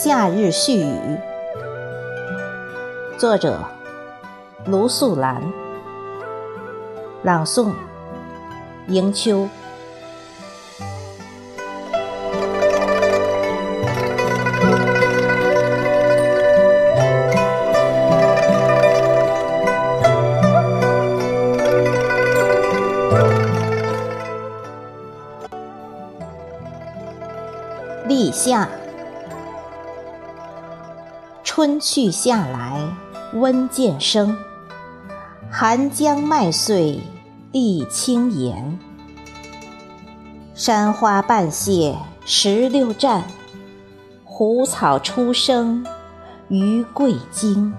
夏日絮语，作者卢素兰，朗诵迎秋。立夏。春去夏来，温渐生。寒江麦穗，地轻盐。山花半谢石榴绽，胡草初生鱼桂惊。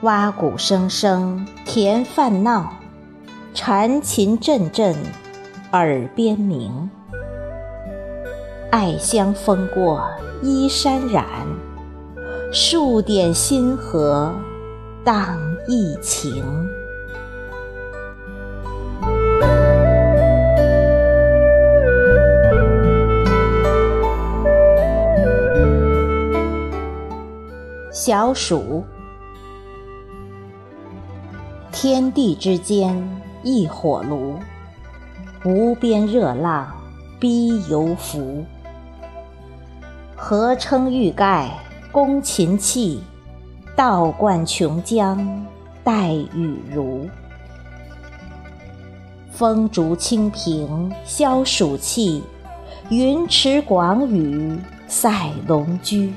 蛙鼓声声田饭闹，蝉琴阵阵耳边鸣。艾香风过衣衫染，数点星河荡逸情。小暑，天地之间一火炉，无边热浪逼游浮。何称玉盖攻秦器，倒灌琼浆待雨如。风烛清平消暑气，云池广宇赛龙驹。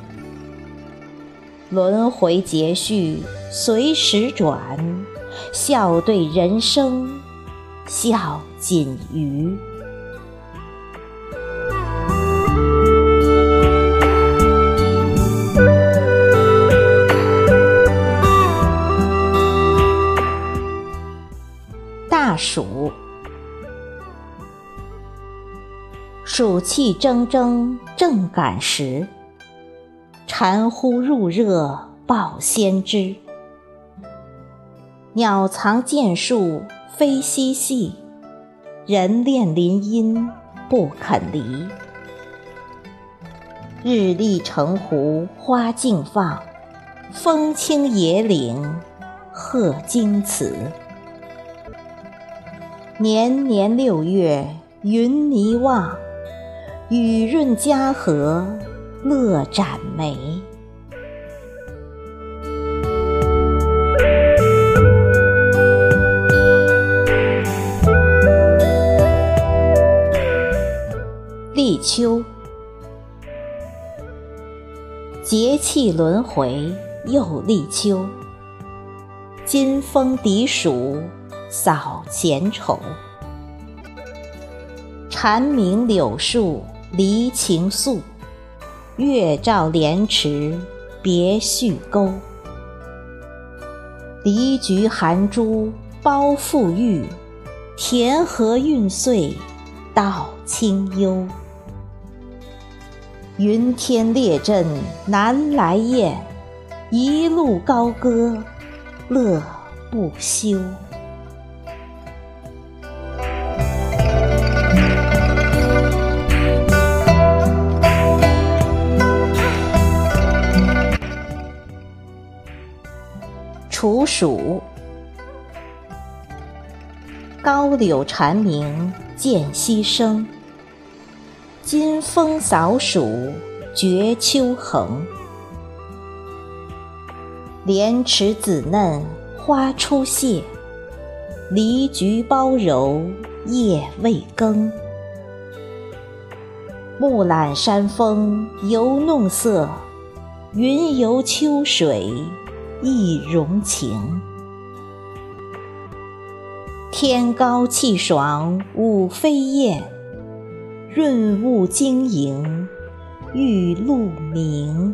轮回劫续随时转，笑对人生笑锦余。大暑，暑气蒸蒸正赶时，蝉呼入热报先知。鸟藏涧树飞嬉戏，人恋林荫不肯离。日丽城湖花竞放，风清野岭鹤惊此。年年六月云霓望，雨润嘉禾乐展眉。立秋，节气轮回又立秋，金风涤暑。扫闲愁，蝉鸣柳树离情宿，月照莲池别绪钩。离菊含珠包馥郁，田禾运穗稻清幽。云天列阵南来雁，一路高歌乐不休。处暑，高柳蝉鸣渐息声。金风扫暑绝秋横。莲池紫嫩花初谢，梨菊苞柔叶未更。木懒山风犹弄色，云游秋水。亦融情。天高气爽舞飞燕，润物晶莹玉露明。